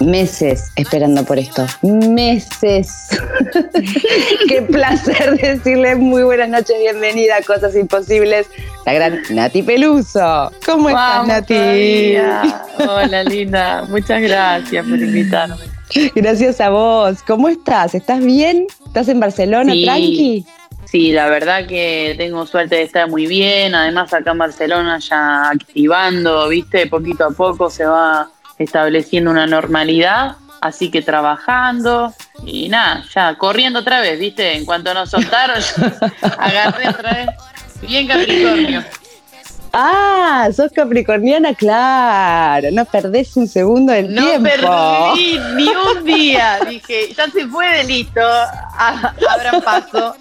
Meses esperando por esto. Meses. Qué placer decirle muy buenas noches, bienvenida a Cosas Imposibles, la gran Nati Peluso. ¿Cómo estás, Nati? Hola, linda. Muchas gracias por invitarme. Gracias a vos. ¿Cómo estás? ¿Estás bien? ¿Estás en Barcelona, tranqui? Sí, la verdad que tengo suerte de estar muy bien. Además, acá en Barcelona ya activando, viste, poquito a poco se va estableciendo una normalidad. Así que trabajando y nada, ya corriendo otra vez, viste. En cuanto nos soltaron, agarré otra vez. Bien Capricornio. Ah, sos capricorniana, claro. No perdés un segundo del tiempo. No perdí ni un día. Dije, ya se puede, listo. Abran paso.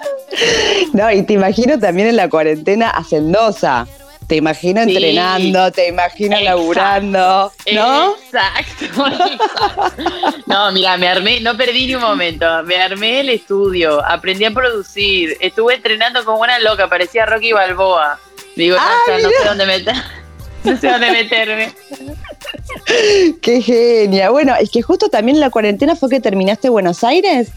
No, y te imagino también en la cuarentena hacendosa. Te imagino entrenando, te imagino laburando, ¿no? Exacto, No, mira, me armé, no perdí ni un momento. Me armé el estudio, aprendí a producir, estuve entrenando como una loca, parecía Rocky Balboa. Digo, no, no sé dónde meter. No sé dónde meterme. Qué genia. Bueno, es que justo también en la cuarentena fue que terminaste Buenos Aires.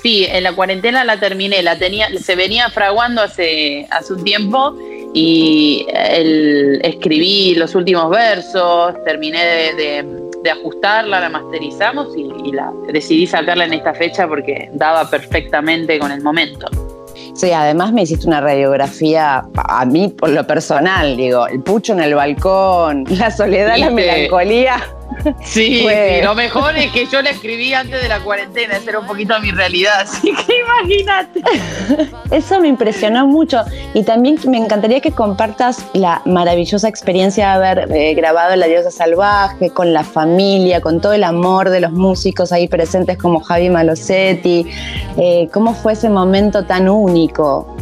Sí, en la cuarentena la terminé, la tenía, se venía fraguando hace, hace un tiempo y el, escribí los últimos versos, terminé de, ajustarla, la masterizamos y, la decidí sacarla en esta fecha porque daba perfectamente con el momento. Sí, además me hiciste una radiografía, a mí por lo personal, digo, el pucho en el balcón, la soledad, la melancolía. Sí, lo mejor es que yo la escribí antes de la cuarentena, esa era un poquito mi realidad, así que imagínate. Eso me impresionó mucho y también me encantaría que compartas la maravillosa experiencia de haber eh, grabado La Diosa Salvaje con la familia, con todo el amor de los músicos ahí presentes como Javi Malosetti. Eh, ¿Cómo fue ese momento tan único?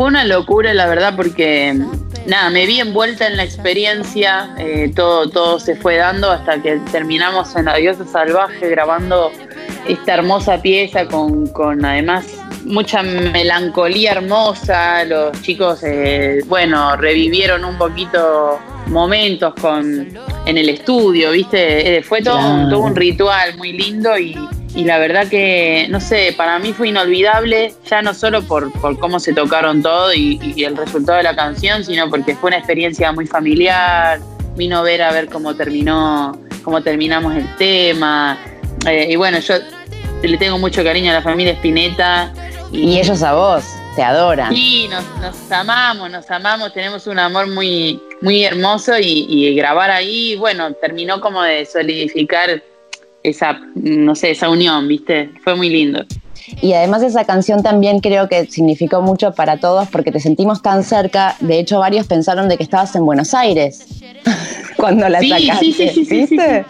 Fue una locura, la verdad, porque nada, me vi envuelta en la experiencia, eh, todo, todo se fue dando hasta que terminamos en La Diosa Salvaje grabando esta hermosa pieza con, con además mucha melancolía hermosa, los chicos, eh, bueno, revivieron un poquito momentos con, en el estudio, ¿viste? Eh, fue todo, todo un ritual muy lindo y, y la verdad que, no sé, para mí fue inolvidable, ya no solo por, cómo se tocaron todo y, el resultado de la canción, sino porque fue una experiencia muy familiar, vino a ver a ver cómo terminó, cómo terminamos el tema. Eh, y bueno, yo le tengo mucho cariño a la familia Spinetta. Y, ellos a vos, te adoran. Sí, nos, nos, amamos, nos amamos, tenemos un amor muy, muy hermoso y, y grabar ahí, bueno, terminó como de solidificar esa, no sé, esa unión, ¿viste? Fue muy lindo. Y además esa canción también creo que significó mucho para todos porque te sentimos tan cerca. De hecho, varios pensaron de que estabas en Buenos Aires cuando la sacaste. Sí, sí, sí, sí, ¿viste?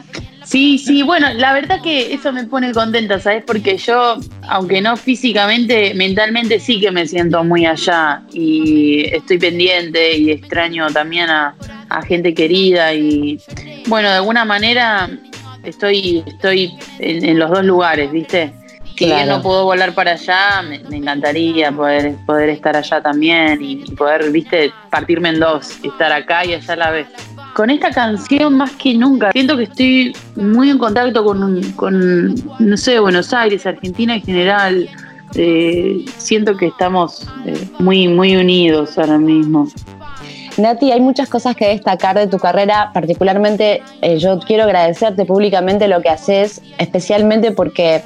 Sí, sí, bueno, la verdad que eso me pone contenta, ¿sabes? Porque yo, aunque no físicamente, mentalmente sí que me siento muy allá y estoy pendiente y extraño también a, a gente querida y, bueno, de alguna manera estoy, estoy en, los dos lugares, ¿viste? Si bien no puedo volar para allá, me, encantaría poder, poder estar allá también y, poder, viste, partirme en dos, estar acá y allá a la vez. Con esta canción más que nunca, siento que estoy muy en contacto con, con no sé, Buenos Aires, Argentina en general. Eh, siento que estamos eh, muy, muy unidos ahora mismo. Nati, hay muchas cosas que destacar de tu carrera, particularmente eh, yo quiero agradecerte públicamente lo que haces, especialmente porque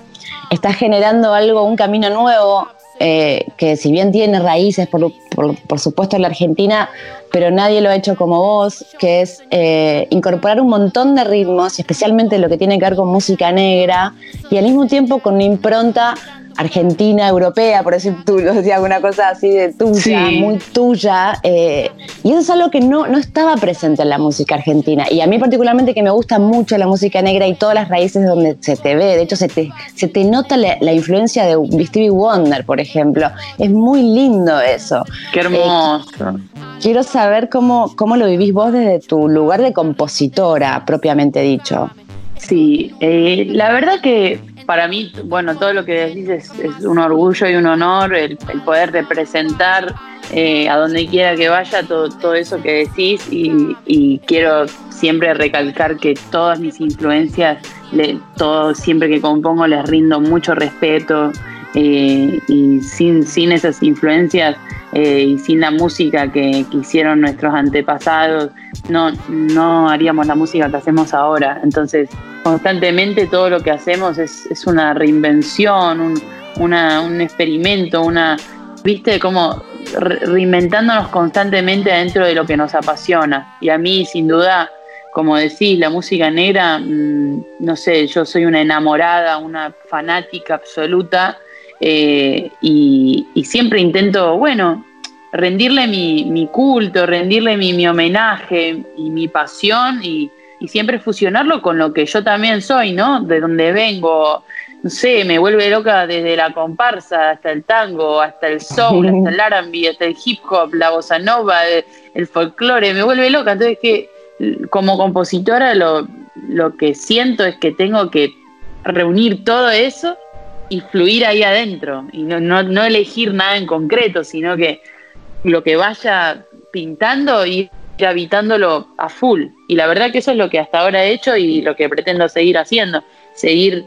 estás generando algo, un camino nuevo, eh, que si bien tiene raíces, por, supuesto, en la Argentina, pero nadie lo ha hecho como vos, que es eh, incorporar un montón de ritmos, especialmente lo que tiene que ver con música negra, y al mismo tiempo con una impronta argentina, europea, por decir tú, decía alguna cosa así de tuya, muy tuya. Eh, y eso es algo que no, no estaba presente en la música argentina. Y a mí particularmente que me gusta mucho la música negra y todas las raíces donde se te ve, de hecho se te, se te nota la, influencia de Stevie Wonder, por ejemplo. Es muy lindo eso. Qué hermoso. quiero saber cómo, cómo lo vivís vos desde tu lugar de compositora, propiamente dicho. Sí, eh, la verdad que para mí, bueno, todo lo que decís es, un orgullo y un honor el, poder representar eh, a donde quiera que vaya todo, todo eso que decís y, quiero siempre recalcar que todas mis influencias, todo, siempre que compongo les rindo mucho respeto eh, y sin, sin esas influencias eh, y sin la música que, que, hicieron nuestros antepasados, no, no haríamos la música que hacemos ahora. Entonces, constantemente todo lo que hacemos es, una reinvención, un, un experimento, una, viste, como reinventándonos constantemente dentro de lo que nos apasiona. Y a mí, sin duda, como decís, la música negra, mm, no sé, yo soy una enamorada, una fanática absoluta eh, y, siempre intento, bueno, rendirle mi, mi culto, rendirle mi, mi homenaje y mi pasión y y siempre fusionarlo con lo que yo también soy, ¿no? De donde vengo, no sé, me vuelve loca desde la comparsa hasta el tango, hasta el soul, hasta el R&B, hasta el hip hop, la bossa nova, el, folclore, me vuelve loca. Entonces que como compositora lo, lo que siento es que tengo que reunir todo eso y fluir ahí adentro y no, no, no elegir nada en concreto, sino que lo que vaya pintando y habitándolo a full. Y la verdad que eso es lo que hasta ahora he hecho y lo que pretendo seguir haciendo. Seguir,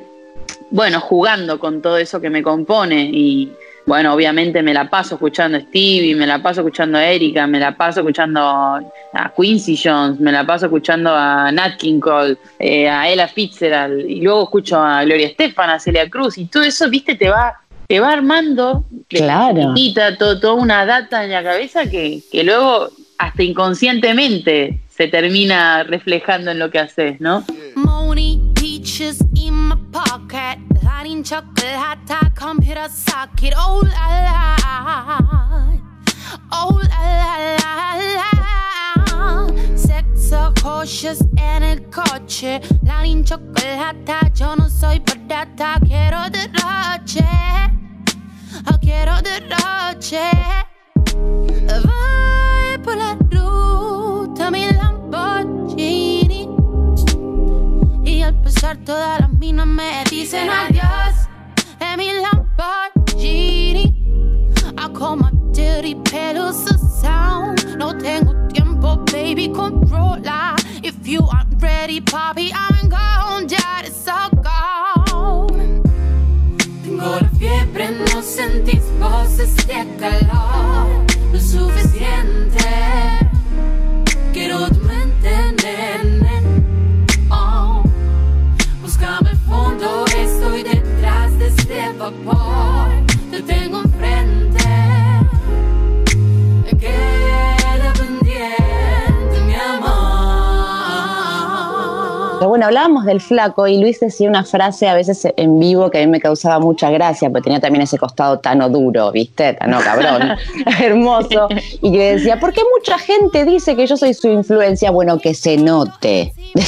bueno, jugando con todo eso que me compone. Y bueno, obviamente me la paso escuchando a Stevie, me la paso escuchando a Erika, me la paso escuchando a Quincy Jones, me la paso escuchando a Nat King Cole, eh, a Ella Fitzgerald, y luego escucho a Gloria Estefan, a Celia Cruz, y todo eso, viste, te va te va armando claro. todo, toda una data en la cabeza que, que luego hasta inconscientemente se termina reflejando en lo que haces, ¿no? Money, peaches in my pocket, lighting chocolate, hot top, computer socket, oh la la, oh la la la. La, sexo cautious en el coche, lighting chocolate, yo no soy patata, quiero derroche, quiero derroche. por la ruta mi Lamborghini. Y al pasar todas las minas me dicen adiós en mi Lamborghini. I call my dirty pedals a sound. No tengo tiempo, baby, controla. If you aren't ready, papi, I'm gone. Ya it's all gone. Tengo la fiebre, no sentís voces de calor lo suficiente. Quiero tu mente, nene. De este vapor. Te tengo amor. bueno, hablábamos del flaco y Luis decía una frase a veces en vivo que a mí me causaba mucha gracia, porque tenía también ese costado tan duro, ¿viste? Tan cabrón, hermoso. Y yo decía, ¿por qué mucha gente dice que yo soy su influencia? Bueno, que se note.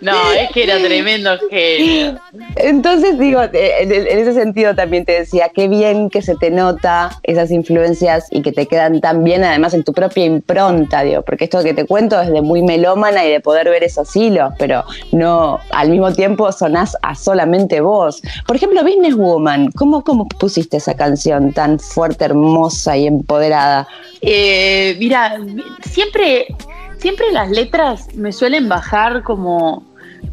no, es que era tremendo genio. Entonces, digo, en, ese sentido también te decía, qué bien que se te nota esas influencias y que te quedan tan bien, además, en tu propia impronta, digo, porque esto que te cuento es de muy melómana y de poder ver esos hilos, pero no, al mismo tiempo sonás a solamente vos. Por ejemplo, Business Woman, ¿cómo, cómo pusiste esa canción tan fuerte, hermosa y empoderada? Eh, mira, siempre siempre las letras me suelen bajar como,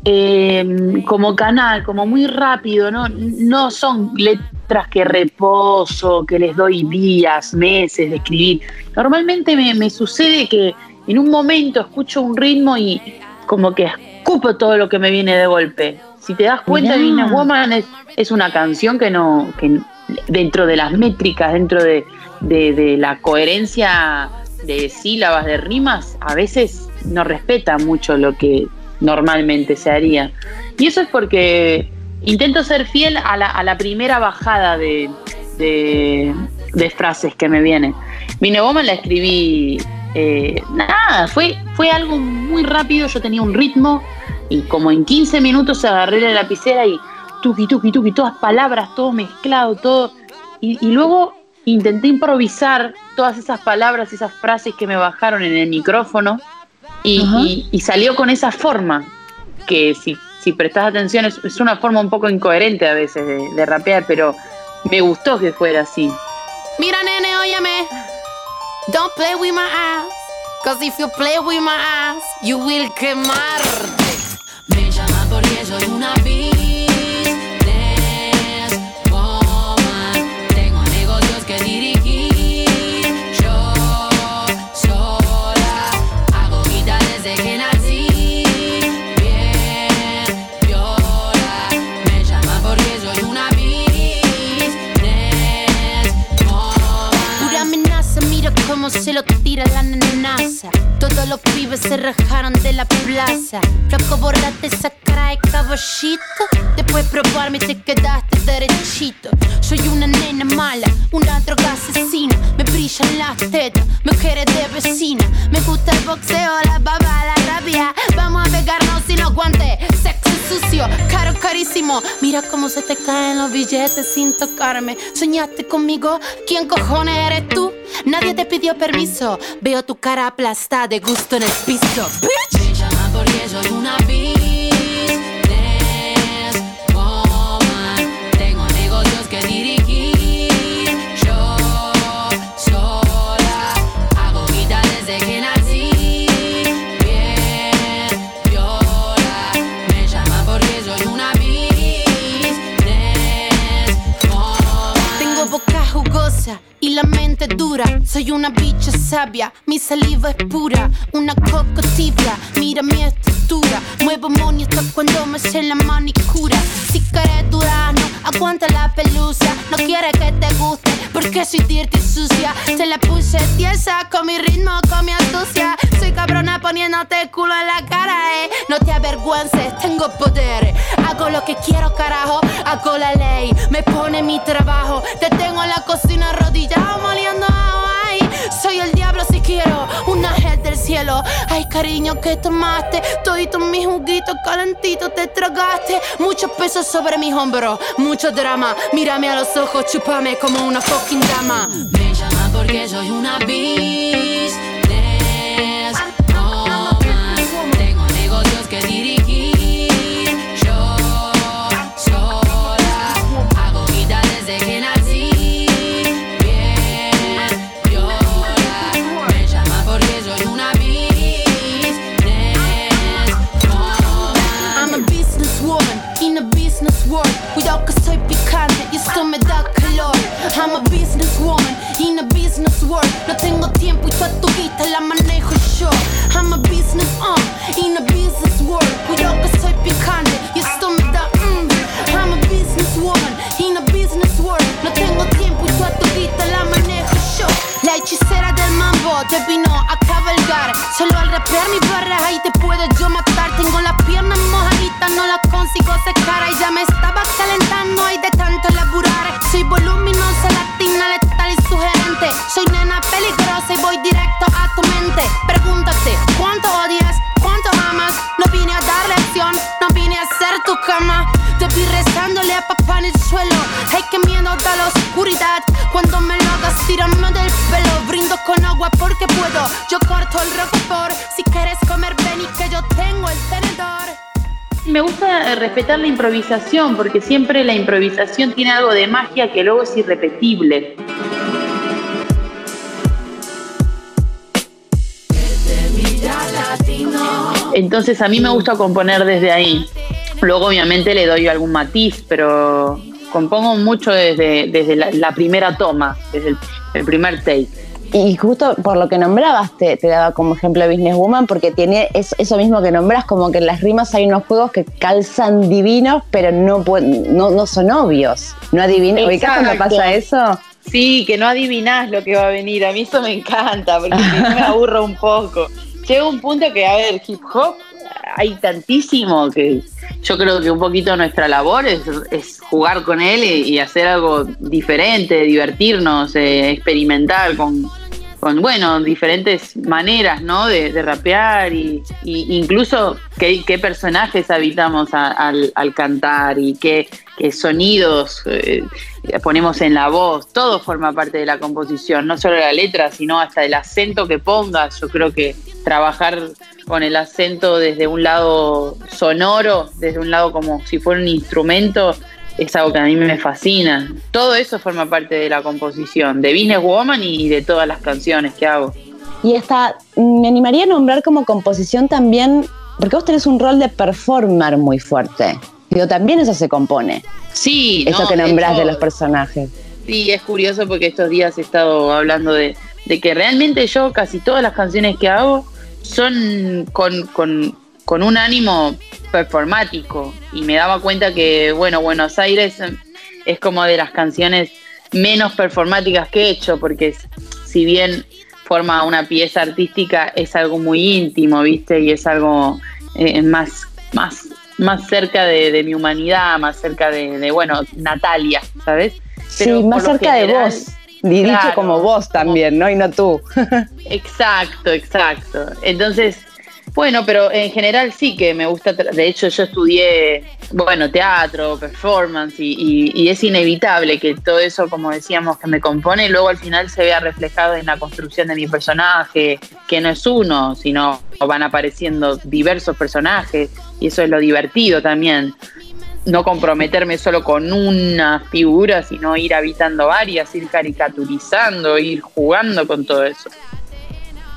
em, como canal, como muy rápido, ¿no? No son letras que reposo, que les doy días, meses de escribir. Normalmente me, sucede que en un momento escucho un ritmo y como que escupo todo lo que me viene de golpe. Si te das cuenta, Business Woman es, es, una canción que no, que dentro de las métricas, dentro de, de la coherencia de sílabas, de rimas, a veces no respeta mucho lo que normalmente se haría. Y eso es porque intento ser fiel a la, primera bajada de, frases que me vienen. Mi Woman la escribí, eh, nada, fue, fue algo muy rápido, yo tenía un ritmo y como en 15 minutos agarré la lapicera y tuki, tuki, tuki, todas palabras, todo mezclado, todo. Y, y luego intenté improvisar todas esas palabras, esas frases que me bajaron en el micrófono y, salió con esa forma. que si, si prestas atención es, es una forma un poco incoherente a veces de, de rapear, pero me gustó que fuera así. Mira, nene, óyeme. Don't play with my ass. Cause if you play with my ass, you will quemarte. Los pibes se rajaron de la plaza. Flaco, borrate esa cara de caballito. Después de probarme te quedaste derechito. Soy una nena mala, una droga asesina. Me brillan las tetas, mujeres de vecina. Me gusta el boxeo, la baba, la rabia. Vamos a pegarnos sin los guantes. Sexo sucio, caro, carísimo. Mira cómo se te caen los billetes sin tocarme. ¿Soñaste conmigo? ¿Quién cojones eres tú? Nadie te pidió permiso. Veo tu cara aplastada de gusto en el piso. Bitch. Me llama una Soy una bicha sabia, mi saliva es pura. Una coco tibia, mira mi estructura. Muevo money cuando me sé la manicura. Si quieres durazno, aguanta la pelusa. No quiere que te guste, porque soy dirty sucia. Te la puse tiesa con mi ritmo, con mi astucia. Soy cabrona poniéndote culo en la cara, eh. No te avergüences, tengo poder. Hago lo que quiero, carajo. Hago la ley, me pone mi trabajo. Te tengo en la cocina arrodillado, moliendo. Soy el diablo si quiero, un ángel del cielo. Ay, cariño, que tomaste. Todito mi juguito calentito te tragaste. Mucho peso sobre mis hombros, mucho drama. Mírame a los ojos, chúpame como una fucking dama. Me llama porque soy una business el suelo. Ay, qué miedo da la oscuridad. Cuando me lo hagas, tírame del pelo. Brindo con agua porque puedo. Yo corto el por Si quieres comer, ven y que yo tengo el tenedor. Me gusta respetar la improvisación porque siempre la improvisación tiene algo de magia que luego es irrepetible. Entonces a mí me gusta componer desde ahí. Luego obviamente le doy algún matiz, pero compongo mucho desde, desde la, la primera toma, desde el, el primer take. Y justo por lo que nombrabas, te, te daba como ejemplo Businesswoman, porque tiene es- eso mismo que nombras, como que en las rimas hay unos juegos que calzan divinos, pero no, no, no son obvios. No adivinas. ¿Ubicás cuando pasa eso? Sí, que no adivinás lo que va a venir. A mí eso me encanta, porque si no me aburro un poco. Llega un punto que, a ver, hip hop hay tantísimo que yo creo que un poquito nuestra labor es, es jugar con él y, hacer algo diferente, divertirnos, eh, experimentar con, con bueno, diferentes maneras, ¿no? De, rapear y, incluso qué, personajes habitamos al, cantar y qué, sonidos eh, ponemos en la voz. Todo forma parte de la composición, no solo la letra, sino hasta el acento que pongas. Yo creo que trabajar con el acento desde un lado sonoro, desde un lado como si fuera un instrumento, es algo que a mí me fascina. Todo eso forma parte de la composición, de Business Woman y de todas las canciones que hago. Y esta, me animaría a nombrar como composición también, porque vos tenés un rol de performer muy fuerte. Pero también eso se compone. Sí, eso que nombrás de, los personajes. Sí, es curioso porque estos días he estado hablando de, que realmente yo casi todas las canciones que hago son con, con un ánimo performático y me daba cuenta que, bueno, Buenos Aires es como de las canciones menos performáticas que he hecho, porque si bien forma una pieza artística, es algo muy íntimo, ¿viste? Y es algo eh, más, más, más cerca de, mi humanidad, más cerca de, bueno, Natalia, ¿sabes? sí, más cerca de vos. Dicho como vos también, ¿no? Y no tú. exacto, exacto. Entonces, bueno, pero en general sí que me gusta, de hecho yo estudié, bueno, teatro, performance y, es inevitable que todo eso, como decíamos, que me compone, luego al final se vea reflejado en la construcción de mi personaje, que no es uno, sino van apareciendo diversos personajes y eso es lo divertido también. No comprometerme solo con una figura, sino ir habitando varias, ir caricaturizando, ir jugando con todo eso.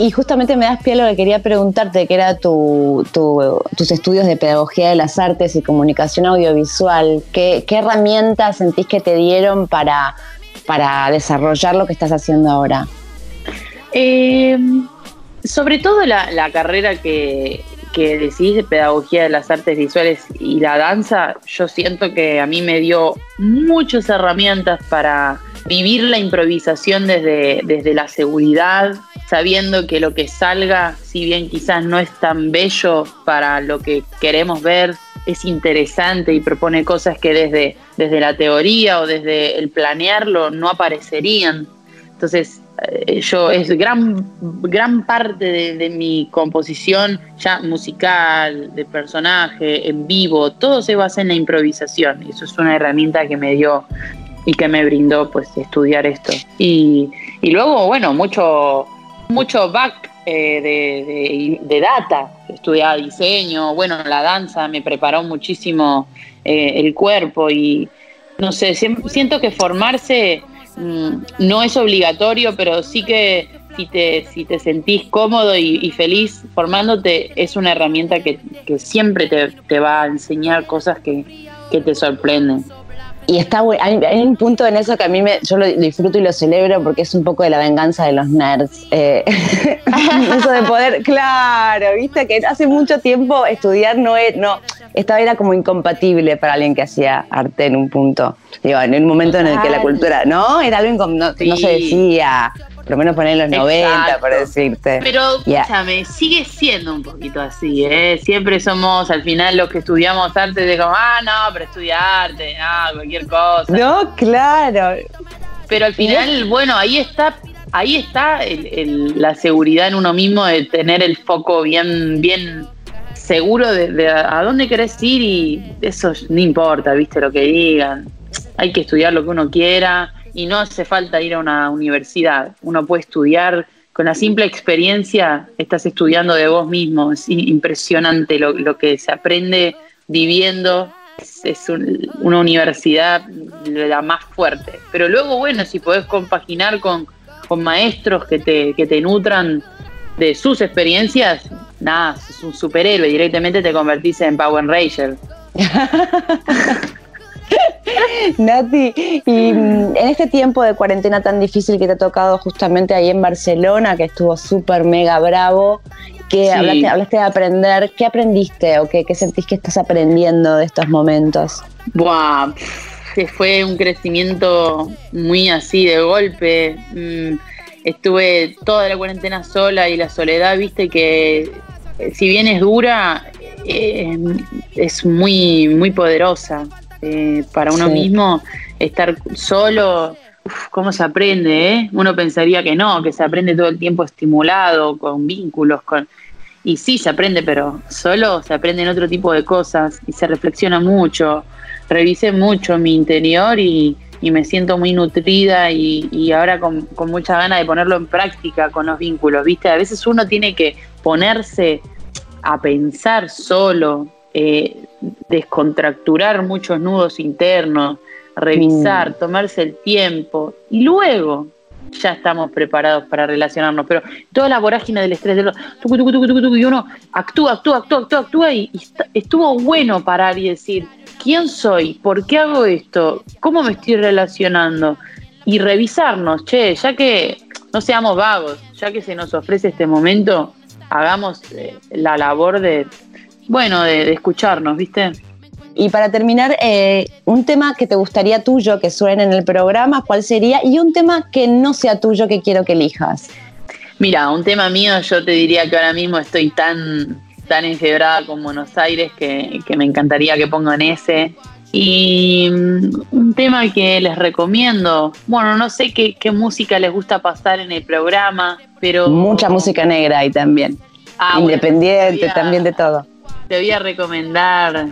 Y justamente me das pie a lo que quería preguntarte, que era tu, tus estudios de pedagogía de las artes y comunicación audiovisual. ¿Qué, herramientas sentís que te dieron para, para desarrollar lo que estás haciendo ahora? Eh, sobre todo la, carrera que, que de pedagogía de las artes visuales y la danza, yo siento que a mí me dio muchas herramientas para vivir la improvisación desde, desde la seguridad, sabiendo que lo que salga, si bien quizás no es tan bello para lo que queremos ver, es interesante y propone cosas que desde, desde la teoría o desde el planearlo no aparecerían. Entonces, eh, yo es gran, gran parte de, de, mi composición ya musical, de personaje, en vivo, todo se basa en la improvisación. Y eso es una herramienta que me dio y que me brindó pues estudiar esto. Y, y luego, bueno, mucho mucho back eh, de, data, estudiaba diseño, bueno, la danza me preparó muchísimo eh, el cuerpo y no sé, siento que formarse mm, no es obligatorio, pero sí que si te, si te sentís cómodo y, feliz formándote, es una herramienta que, siempre te, va a enseñar cosas que, que te sorprenden y está hay, hay, un punto en eso que a mí me, yo lo disfruto y lo celebro porque es un poco de la venganza de los nerds. Eh, eso de poder, claro, viste que hace mucho tiempo estudiar no es, no, esta era como incompatible para alguien que hacía arte en un punto. Digo, en un momento en el que la cultura, ¿no? Era algo no, no se decía por lo menos poner los 90, por decirte. Pero escúchame, sigue siendo un poquito así, ¿eh? Siempre somos al final los que estudiamos arte de como, ah, no, pero estudiarte, no, cualquier cosa. No, claro. Pero al final, bueno, ahí está ahí está la seguridad en uno mismo de tener el foco bien, bien seguro de, de, a dónde querés ir y eso no importa, viste lo que digan. Hay que estudiar lo que uno quiera y no hace falta ir a una universidad. Uno puede estudiar con la simple experiencia, estás estudiando de vos mismo. Es impresionante lo, que se aprende viviendo. Es, una universidad la más fuerte. Pero luego, bueno, si podés compaginar con, con maestros que te, que te nutran de sus experiencias, nada, sos un superhéroe. Directamente te convertís en Power Ranger. Nati, y mm, en este tiempo de cuarentena tan difícil que te ha tocado justamente ahí en Barcelona, que estuvo súper mega bravo, que hablaste, de aprender, ¿qué aprendiste o qué, sentís que estás aprendiendo de estos momentos? Buah, fue un crecimiento muy así de golpe. Mm, estuve toda la cuarentena sola y la soledad, viste que eh, si bien es dura, eh, es muy, muy poderosa. Eh, para uno mismo estar solo ¿cómo se aprende? Eh? Uno pensaría que no, que se aprende todo el tiempo estimulado, con vínculos, con... Y sí, se aprende, pero solo se aprende en otro tipo de cosas y se reflexiona mucho. Revisé mucho mi interior y, me siento muy nutrida y, ahora con, con, mucha ganas de ponerlo en práctica con los vínculos, ¿viste? A veces uno tiene que ponerse a pensar solo, eh, descontracturar muchos nudos internos, revisar, mm. tomarse el tiempo y luego ya estamos preparados para relacionarnos. Pero toda la vorágine del estrés, de los, y uno actúa, actúa, actúa, actúa, actúa y, estuvo bueno parar y decir, ¿quién soy? ¿Por qué hago esto? ¿Cómo me estoy relacionando? Y revisarnos, che, ya que no seamos vagos, ya que se nos ofrece este momento, hagamos eh, la labor de, bueno, de escucharnos, ¿viste? Y para terminar, eh, un tema que te gustaría tuyo que suene en el programa, ¿cuál sería? Y un tema que no sea tuyo que quiero que elijas. Mira, un tema mío, yo te diría que ahora mismo estoy tan, tan con Buenos Aires que, me encantaría que pongan ese. Y mm, un tema que les recomiendo, bueno, no sé qué, música les gusta pasar en el programa, pero... Mucha música negra ahí también. Ah, Independiente, también de todo. Te voy a recomendar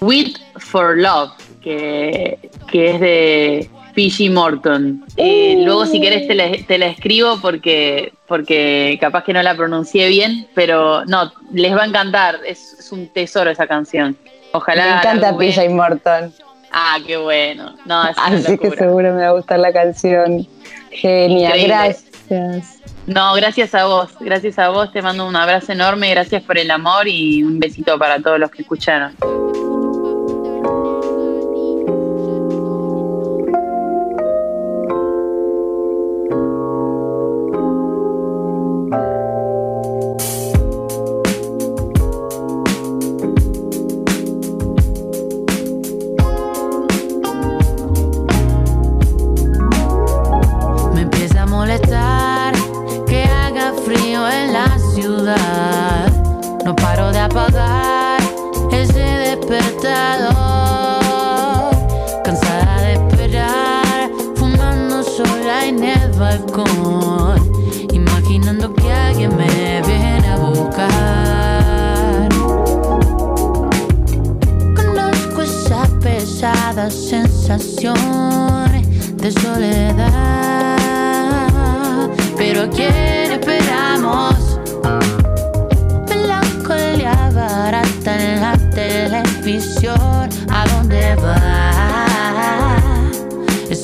With for Love, que, es de PG Morton. Eh, uh. luego, si querés, te la, escribo porque, porque capaz que no la pronuncié bien, pero no, les va a encantar. Es, un tesoro esa canción. Ojalá. Me encanta PG Morton. Ah, qué bueno. No, Así que seguro me va a gustar la canción. Genial, gracias. No, gracias a vos, gracias a vos, te mando un abrazo enorme, gracias por el amor y un besito para todos los que escucharon.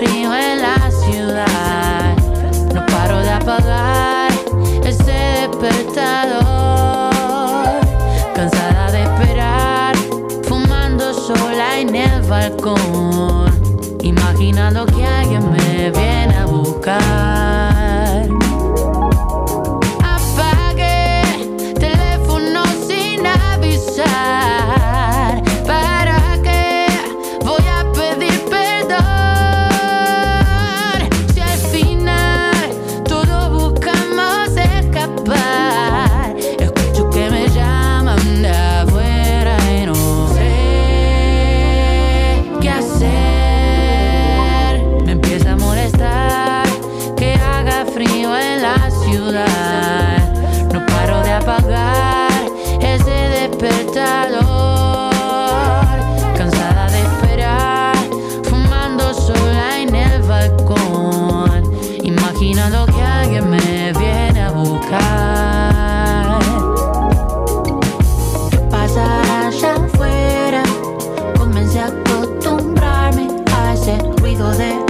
frío en la ciudad. No paro de apagar ese despertador. Cansada de esperar, fumando sola en el balcón. Imaginando que alguien me viene a buscar. so that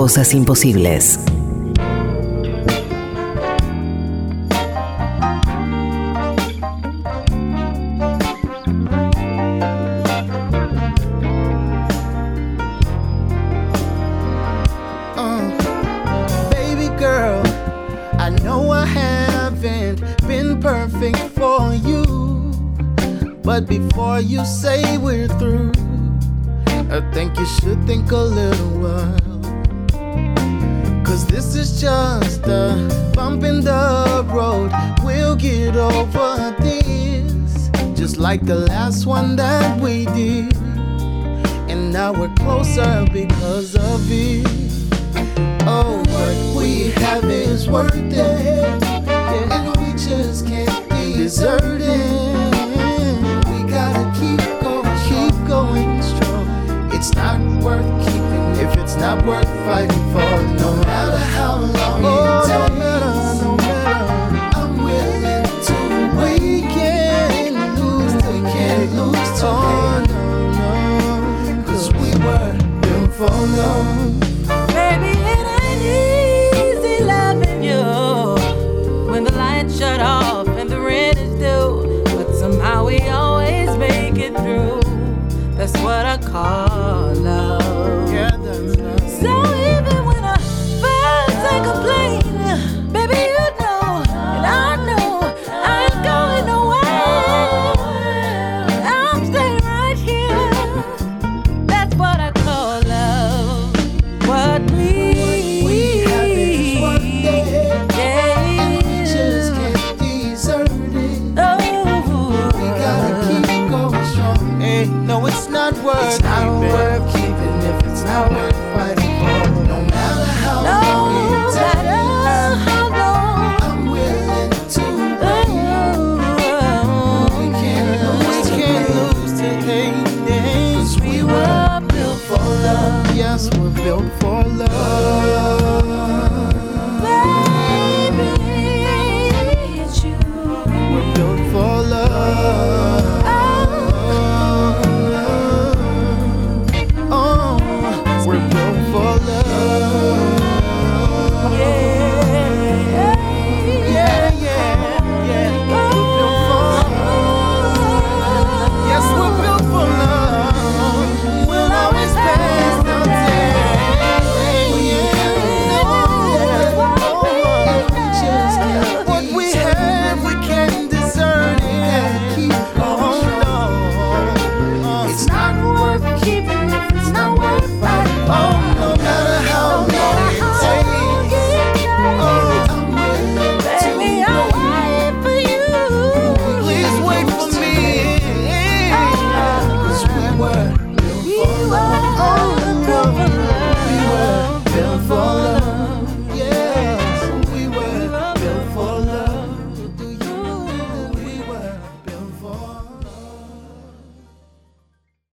cosas imposibles. Worth